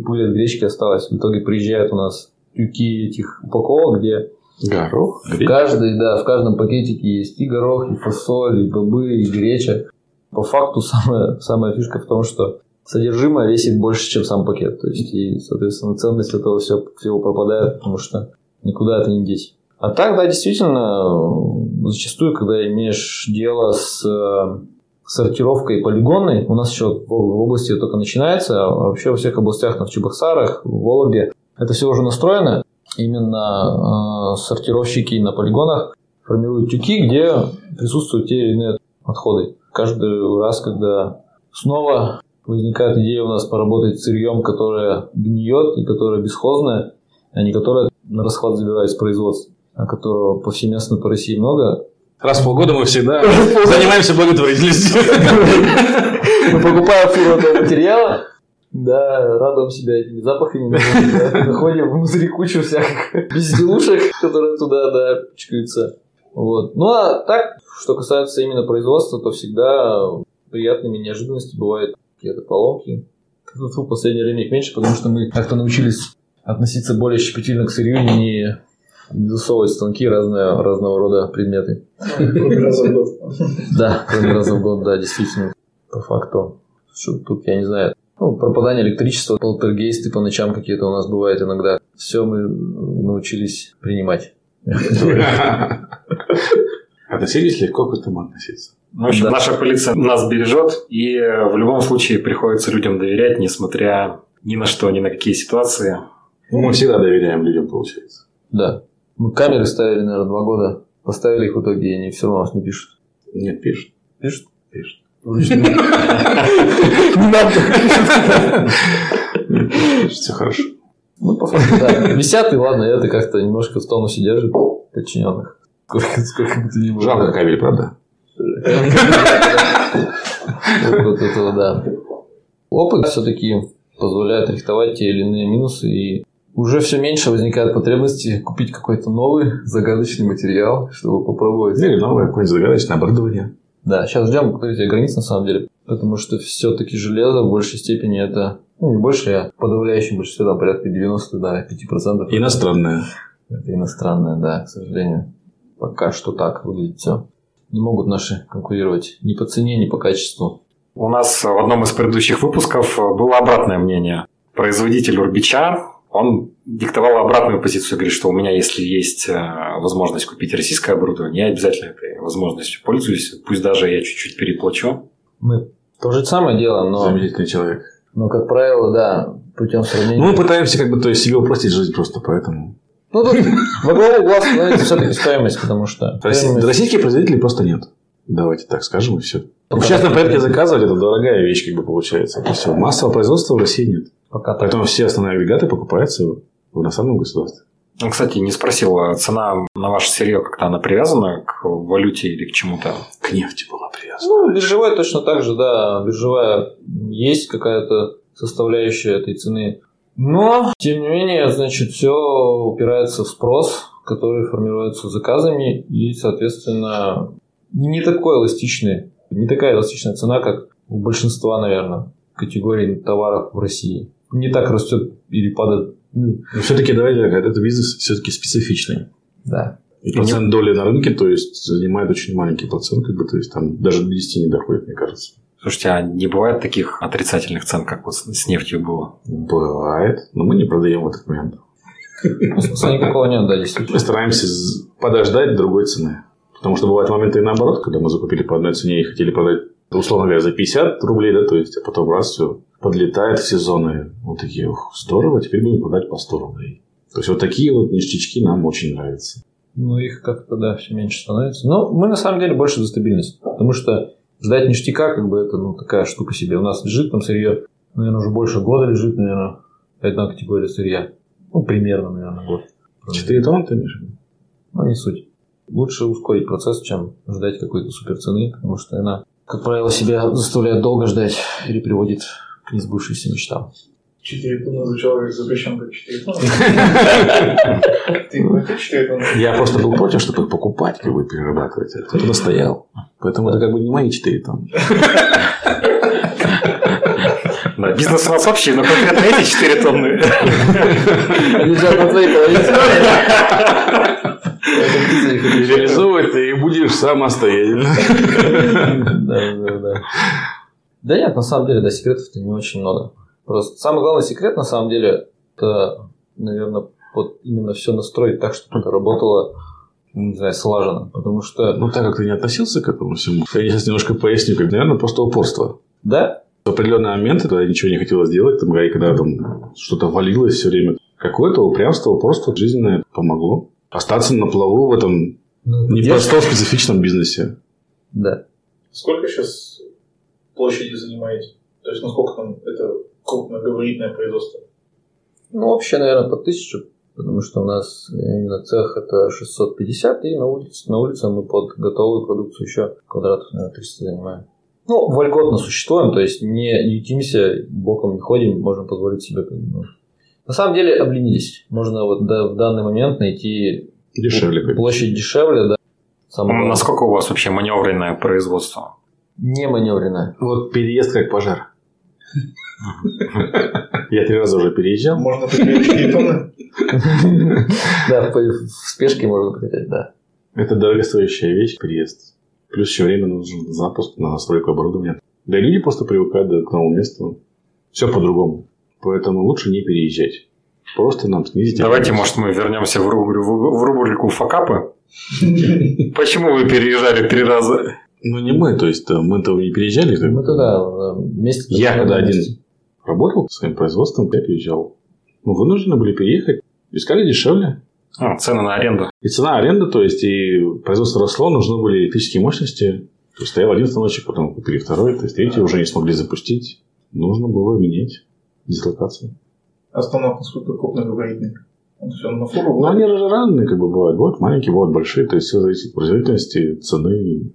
пыль от гречки осталась. В итоге приезжают у нас тюки этих упаковок, где Горох, в каждой, да, в каждом пакетике есть и горох, и фасоль, и бобы, и греча. По факту самая, самая фишка в том, что содержимое весит больше, чем сам пакет. То есть, и, соответственно, ценность этого все, всего пропадает, потому что никуда это не деть. А так, да, действительно, зачастую, когда имеешь дело с э, сортировкой полигонной, у нас еще в области только начинается, а вообще во всех областях, в Чебоксарах, в Вологде, это все уже настроено. Именно э, сортировщики на полигонах формируют тюки, где присутствуют те или иные отходы. Каждый раз, когда снова возникает идея у нас поработать с сырьем, которое гниет и которое бесхозное, а не которое на расхват забирает с производства, а которого повсеместно по России много. Раз в полгода мы всегда занимаемся благотворительностью. Мы покупаем фуру этого материала, да, радуем себя этими запахами, находим внутри кучу всяких безделушек, которые туда, да, пичкаются. Вот. Ну, а так, что касается именно производства, то всегда приятными неожиданностями бывают какие-то поломки. В последнее время их меньше, потому что мы как-то научились относиться более щепетильно к сырью, не, не засовывать станки разные, разного рода предметы. Кроме раза в год. Да, кроме раза в год, да, действительно. По факту. Что тут, я не знаю. Ну, пропадание электричества, полтергейсты по ночам какие-то у нас бывают иногда. Все мы научились принимать. Относились легко к этому относиться. Ну, в общем, Да. наша полиция нас бережет, и в любом случае приходится людям доверять, несмотря ни на что, ни на какие ситуации. Ну, мы всегда доверяем людям, получается. Да. Мы камеры ставили, наверное, два года. Поставили их в итоге, и они все равно нас не пишут. Нет, пишут. Пишут? Пишут. Не надо. Все хорошо. Ну, по факту, да. Висят, и ладно, это как-то немножко в тонусе держит подчиненных. Сколько, сколько бы то ни было. Жалко кабель, правда? Вот этого, да. Опыт все-таки позволяет рихтовать те или иные минусы, и уже все меньше возникает потребности купить какой-то новый загадочный материал, чтобы попробовать. Или новое какое-нибудь загадочное оборудование. Да, сейчас ждем открытия границ на самом деле, потому что все-таки железо в большей степени это, ну не больше, а в подавляющем большинстве, там порядка 90 да, 5%. Иностранное. Это иностранное, да, к сожалению. Пока что так выглядит все. Не могут наши конкурировать ни по цене, ни по качеству. У нас в одном из предыдущих выпусков было обратное мнение. Производитель Урбича, он диктовал обратную позицию, говорит, что у меня, если есть э, возможность купить российское оборудование, я обязательно этой возможностью пользуюсь, пусть даже я чуть-чуть переплачу. Мы то же самое делаем, но, Замечательный человек. но как правило, да, путем сравнения. Ну, мы пытаемся как бы, то есть, себе упростить жизнь просто поэтому. Ну, тут во главу угла становится все-таки стоимость, потому что... Российских производителей просто нет. Давайте так скажем, и все. Пока В частном порядке заказывать это дорогая вещь, как бы получается. Это все. Массового производства в России нет. Пока так. Поэтому все основные агрегаты покупаются в иностранном государстве. Ну, Кстати, не спросил, а цена на ваше сырье как-то она привязана к валюте или к чему-то? К нефти была привязана. Ну, биржевая точно так же, да. Биржевая есть какая-то составляющая этой цены. Но, тем не менее, значит, все упирается в спрос, который формируется заказами и, соответственно, не такой эластичный, не такая эластичная цена, как у большинства, наверное, категорий товаров в России. Не так растет или падает. ну, Но все-таки давайте так, этот бизнес все-таки специфичный. да. И процент доли на рынке, то есть, занимает очень маленький процент, как бы, то есть, там даже до 10 не доходит, мне кажется. Слушайте, а не бывает таких отрицательных цен, как вот с нефтью было? Бывает, но мы не продаем в этот момент. Ну, Смысла никакого нет, да, действительно. Мы стараемся подождать другой цены. Потому что бывают моменты и наоборот, когда мы закупили по одной цене и хотели продать, условно говоря, за 50 рублей, да, то есть, а потом раз все подлетает в сезоны. Вот такие, ух, здорово, теперь будем продать по 100 рублей. То есть, вот такие вот ништячки нам очень нравятся. Ну, их как-то, да, все меньше становится. Но мы, на самом деле, больше за стабильность. Потому что ждать ништяка, как бы, это, ну, такая штука себе. У нас лежит там сырье, наверное, уже больше года лежит, наверное, одна категория сырья. Ну, примерно, наверное, год. 4 тонны ты имеешь? Ну, не суть. Лучше ускорить процесс, чем ждать какой-то супер цены, потому что она, как правило, себя заставляет долго ждать или приводит к несбывшимся мечтам. 4 тонны звучало как запрещен как 4 тонны. Ты платишь 4 тонны? Я просто был против, чтобы их покупать, как бы перерабатывать. А кто-то настоял. Поэтому это как бы не мои 4 тонны. Да, бизнес у нас вообще, но конкретно эти 4 тонны. Лежат на твоей половине. Реализовывать ты и будешь самостоятельно. Да, да, да. Да нет, на самом деле, да, секретов-то не очень много. Просто самый главный секрет, на самом деле, это, наверное, вот именно все настроить так, чтобы это работало, не знаю, слаженно. Потому что, Ну, так как ты не относился к этому всему, я сейчас немножко поясню, как, наверное, просто упорство. да, В определенные моменты, когда ничего не хотелось делать, там, и когда там что-то валилось все время, какое-то упрямство, упорство жизненное помогло. Остаться на плаву в этом ну, непростом специфичном бизнесе. да. Сколько сейчас площади занимаете? То есть, насколько там это крупногабаритное производство? Ну, общее, наверное, по тысячу, потому что у нас именно цех это 650, и на улице, на улице мы под готовую продукцию еще квадратов, наверное, 300 занимаем. Ну, вольготно существуем, то есть не ютимся, боком не ходим, можем позволить себе. ну. На самом деле обленились. Можно вот да- в данный момент найти Дешевле. площадь дешевле, да. Самое главное. Насколько у вас вообще маневренное производство? Не маневренная. Вот переезд как пожар. Я три раза уже переезжал. Можно потерять 4 тонны? Да, в в спешке можно потерять, да. Это дорогостоящая вещь, переезд. Плюс еще время нужен запуск на настройку оборудования. Да и люди просто привыкают к новому месту. Все по-другому. Поэтому лучше не переезжать. Просто нам снизить... Давайте, может, мы вернемся в, рубру- в рубрику факапы. Почему вы переезжали три раза? Ну, не мы, то есть э, мы-то не переезжали. Мы тогда э, вместе... Я когда один работал своим производством, я переезжал. Мы вынуждены были переехать. Искали дешевле. А, цены на аренду. И цена аренды, то есть и производство росло, нужны были электрические мощности. То есть стоял один станочек, потом купили второй, то есть третий уже не смогли запустить. Нужно было менять дислокацию. А станок насколько крупногабаритный? Он все на фуру? Но они же разные, как бы бывают. Бывают маленькие, бывают большие. То есть все зависит от производительности, цены.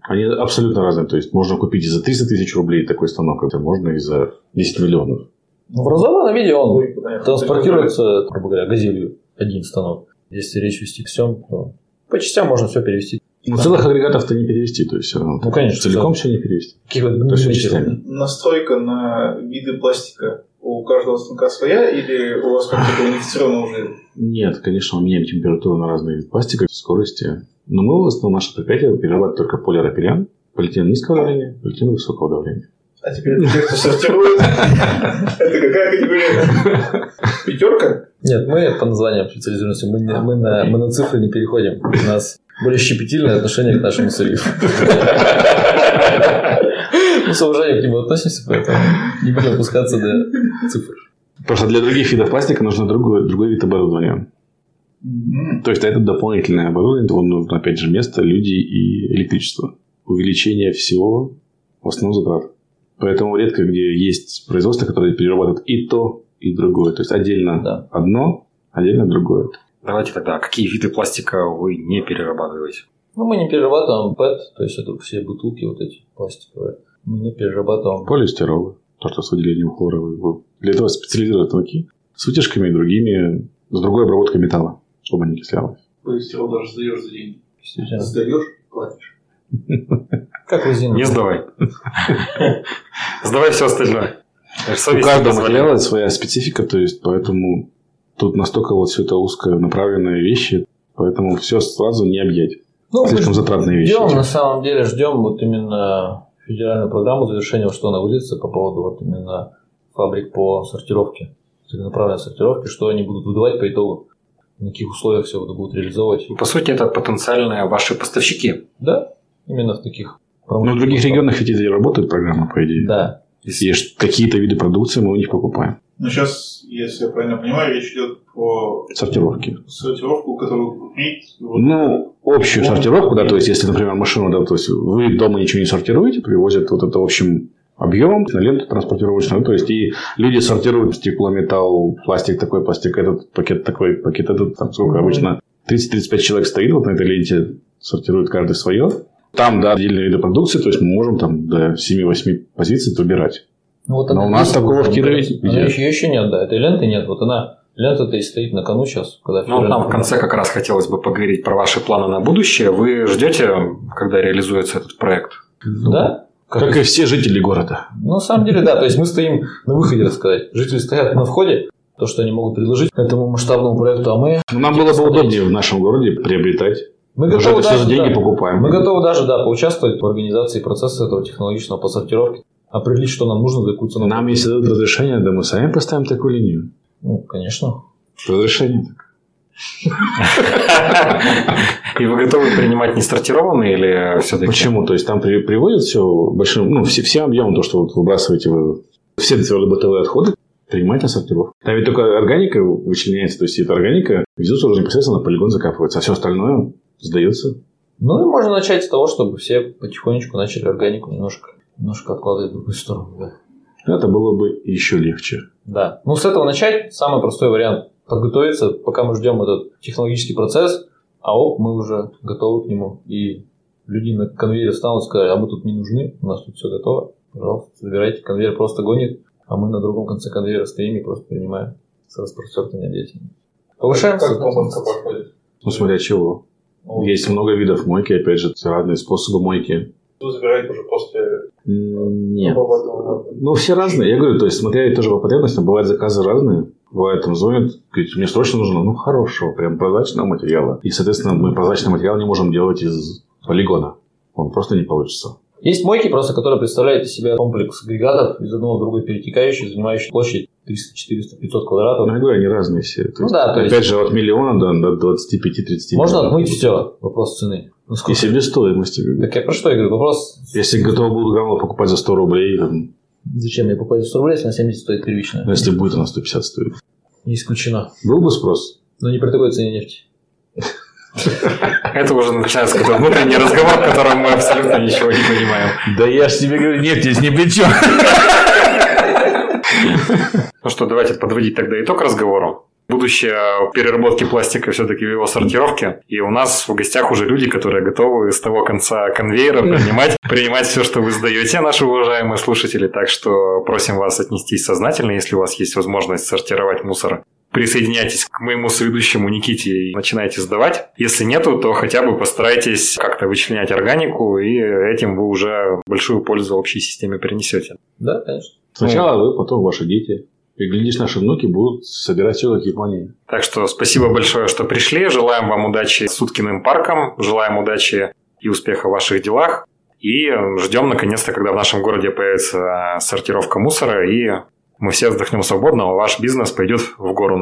Они абсолютно разные. То есть можно купить и за 300 тысяч рублей такой станок, а можно и за 10 миллионов. Ну, в разобранном виде он Ой, понятно. транспортируется, грубо говоря, газелью один станок. Если речь вести всем, то по частям можно все перевести. Ну, целых агрегатов-то не перевести, то есть все равно. Ну, конечно, Целиком да. все не перевести. Каких вот То есть миллиметров. частями. Настройка на виды пластика у каждого станка своя или у вас как-то унифицировано уже? Нет, конечно, мы меняем температуру на разные виды пластика, скорости. Но мы в основном наше предприятие перерабатывает только полиропилен, полиэтилен низкого давления, полиэтилен высокого давления. А теперь это те, кто сортирует. Это какая категория? Пятерка? Нет, мы по названиям специализируемся. Мы, не- мы, на, мы на цифры не переходим. У нас более щепетильное отношение к нашему сырью. Мы с уважением к нему относимся, поэтому не будем опускаться до цифр. Просто для других видов пластика нужно другой, другой вид оборудования. То есть это дополнительное оборудование, то нужно, опять же, место, люди и электричество. Увеличение всего в основном затрат. Поэтому редко где есть производство, которое перерабатывает и то, и другое. То есть отдельно Да. одно, отдельно другое. Давайте тогда, какие виды пластика вы не перерабатываете? Ну, мы не перерабатываем PET, то есть это все бутылки вот эти пластиковые. Мы не перерабатываем. Полиэстеролы, то, что с выделением хлора. Для этого специализируют станки с вытяжками и другими, с другой обработкой металла, чтобы не окислялось. Полистирол даже сдаешь за деньги. Сдаешь, платишь. Как резину. Не сдавай. Сдавай все остальное. У каждого материала своя специфика, то есть поэтому тут настолько вот все это узконаправленные вещи, поэтому все сразу не объять. Ну, Слишком затратные вещи. Ждем, на самом деле, ждем вот именно федеральную программу завершения, что она выйдется по поводу вот именно фабрик по сортировке, целенаправленной сортировке, что они будут выдавать по итогу, на каких условиях все это будут реализовывать. По сути, это потенциальные ваши поставщики. Да, именно в таких Но в других регионах ведь и работает программа, по идее. Да. Если есть какие-то виды продукции, мы у них покупаем. Но сейчас, если я правильно понимаю, речь идет про Сортировки. сортировку, которую купить. Вот. Ну, общую Ну, сортировку, да, то есть, если, например, машину, да, то есть вы дома ничего не сортируете, привозят вот это, в общем, объемом на ленту транспортировочную. То есть, и люди сортируют стекло, металл, пластик такой, пластик этот, пакет такой, пакет этот. Там сколько обычно 30-35 человек стоит вот на этой ленте, сортирует каждый свое. Там, да, отдельные виды продукции, то есть мы можем там до 7-8 позиций выбирать. Ну, вот Но у нас такого в Кирове еще, еще нет, да. Этой ленты нет. Вот она, лента-то и стоит на кону сейчас. Когда Ну, все нам в конце как раз хотелось бы поговорить про ваши планы на будущее. Вы ждете, когда реализуется этот проект? Да? Как и все жители города. Ну, на самом деле, да. То есть мы стоим на выходе, так сказать. Жители стоят на входе, то, что они могут предложить этому масштабному проекту, а мы, Но Нам было бы удобнее в нашем городе приобретать. мы готовы это все даже, за деньги да, покупаем. мы готовы даже, да, поучаствовать в организации процесса этого технологичного по сортировке, определить, что нам нужно, за какую цену. Нам, если дадут разрешение, да мы сами поставим такую линию. Ну, конечно. Разрешение. И вы готовы принимать несортированные или все-таки? Почему? То есть там при- приводят все большим, ну, все, всем объемом, то, что вот выбрасываете вы, все твердые бытовые отходы, принимать на сортировку. Там ведь только органика вычленяется, то есть эта органика везется уже непосредственно на полигон закапывается, а все остальное сдается. Ну, и можно начать с того, чтобы все потихонечку начали органику немножко, немножко откладывать в другую сторону. Да. Это было бы еще легче. Да. Ну, с этого начать самый простой вариант. Подготовиться, пока мы ждем этот технологический процесс, а оп, мы уже готовы к нему. И люди на конвейере встанут и скажут, а мы тут не нужны, у нас тут все готово. Пожалуйста, забирайте. Конвейер просто гонит, а мы на другом конце конвейера стоим и просто принимаем с распростертыми объятиями. Повышаем Как помывка проходит? Ну, смотря чего. Ну, Есть много видов мойки, опять же, разные способы мойки. Вы забираете уже после Нет. Ну, все разные. Я говорю, то есть, смотря тоже по потребностям, бывают заказы разные. Бывает, там звонят, говорит, мне срочно нужно, ну, хорошего, прям прозрачного материала. И, соответственно, мы прозрачный материал не можем делать из полигона. Он просто не получится. Есть мойки, просто которые представляют из себя комплекс агрегатов из одного в другой перетекающих, занимающих площадь 300, 400, 500 квадратов. Ну, я говорю, они разные все. То Ну есть, да, то есть- опять же, от миллиона до, до 25-30 Можно отмыть все. Вопрос цены. Ну, И сколько? себестоимости. Так я про что я говорю? Вопрос... Если готовы будут гранулы покупать за 100 рублей, там, Зачем мне покупать за 100 рублей, если на 70 стоит первичная? ну, если будет, она 150 стоит. Не исключено. Был бы спрос? Но не при такой цене нефти. Это уже начинается какой-то внутренний разговор, в котором мы абсолютно ничего не понимаем. Да я ж тебе говорю, нет, здесь ни при чем. Ну что, давайте подводить тогда итог разговору. Будущее переработки пластика все-таки в его сортировке. И у нас в гостях уже люди, которые готовы с того конца конвейера принимать, принимать все, что вы сдаете, наши уважаемые слушатели. Так что просим вас отнестись сознательно, если у вас есть возможность сортировать мусор. Присоединяйтесь к моему соведущему Никите и начинайте сдавать. Если нету, то хотя бы постарайтесь как-то вычленять органику, и этим вы уже большую пользу общей системе принесете. Да, конечно. Сначала вы, потом ваши дети. И, глядишь, наши внуки будут собирать все, как Япония. Так что спасибо большое, что пришли. Желаем вам удачи с Уткиным парком. Желаем удачи и успеха в ваших делах. И ждем, наконец-то, когда в нашем городе появится сортировка мусора, и мы все вздохнем свободно, а ваш бизнес пойдет в гору.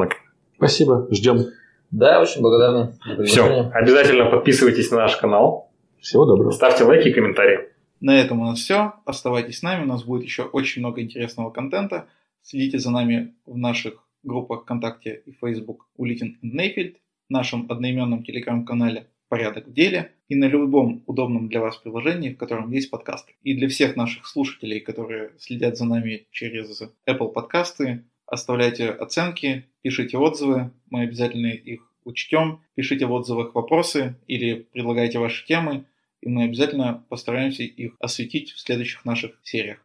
Спасибо, ждем. Да, очень благодарны. за Все, обязательно подписывайтесь на наш канал, Всего доброго. ставьте лайки и комментарии. На этом у нас все. Оставайтесь с нами, у нас будет еще очень много интересного контента. Следите за нами в наших группах ВКонтакте и Facebook Улитин Нейфельд, нашем одноименном телеграм-канале «Порядок в деле» и на любом удобном для вас приложении, в котором есть подкаст. И для всех наших слушателей, которые следят за нами через Apple подкасты, оставляйте оценки, пишите отзывы, мы обязательно их учтем, пишите в отзывах вопросы или предлагайте ваши темы, и мы обязательно постараемся их осветить в следующих наших сериях.